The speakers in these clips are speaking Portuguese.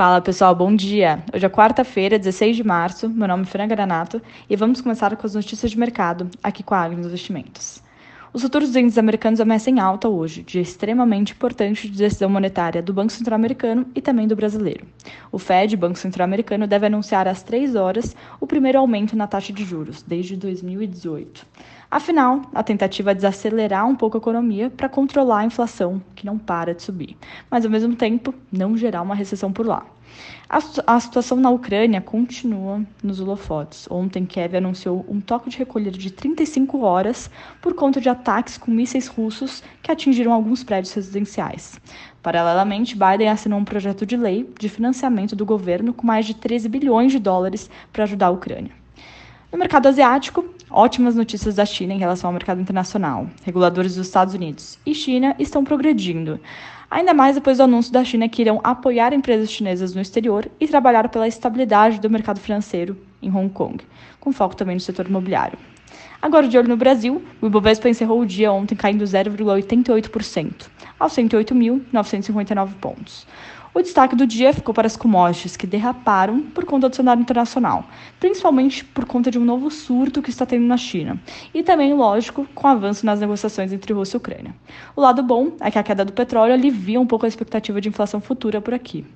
Fala pessoal, bom dia! Hoje é quarta-feira, 16 de março. Meu nome é Fran Granato e vamos começar com as notícias de mercado aqui com a Agnes Investimentos. Os futuros índices americanos ameaçam em alta hoje, dia extremamente importante de decisão monetária do Banco Central Americano e também do brasileiro. O Fed, Banco Central Americano, deve anunciar às 3 horas o primeiro aumento na taxa de juros desde 2018. Afinal, a tentativa é desacelerar um pouco a economia para controlar a inflação, que não para de subir, mas ao mesmo tempo não gerar uma recessão por lá. A, a situação na Ucrânia continua nos holofotes. Ontem, Kiev anunciou um toque de recolher de 35 horas por conta de ataques com mísseis russos que atingiram alguns prédios residenciais. Paralelamente, Biden assinou um projeto de lei de financiamento do governo com mais de 13 bilhões de dólares para ajudar a Ucrânia. No mercado asiático, ótimas notícias da China em relação ao mercado internacional. Reguladores dos Estados Unidos e China estão progredindo ainda mais depois do anúncio da China que irão apoiar empresas chinesas no exterior e trabalhar pela estabilidade do mercado financeiro em Hong Kong, com foco também no setor imobiliário. Agora, de olho no Brasil, o Ibovespa encerrou o dia ontem caindo 0,88%, aos 108.959 pontos. O destaque do dia ficou para as commodities, que derraparam por conta do cenário internacional, principalmente por conta de um novo surto que está tendo na China, e também, lógico, com o avanço nas negociações entre Rússia e Ucrânia. O lado bom é que a queda do petróleo alivia um pouco a expectativa de inflação futura por aqui.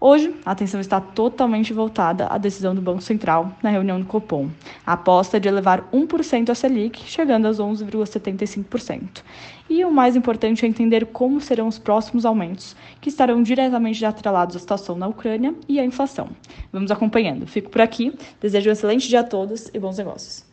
Hoje, a atenção está totalmente voltada à decisão do Banco Central na reunião do Copom. A aposta é de elevar 1% a Selic, chegando aos 11,75%. E o mais importante é entender como serão os próximos aumentos, que estarão diretamente atrelados à situação na Ucrânia e à inflação. Vamos acompanhando. Fico por aqui, desejo um excelente dia a todos e bons negócios.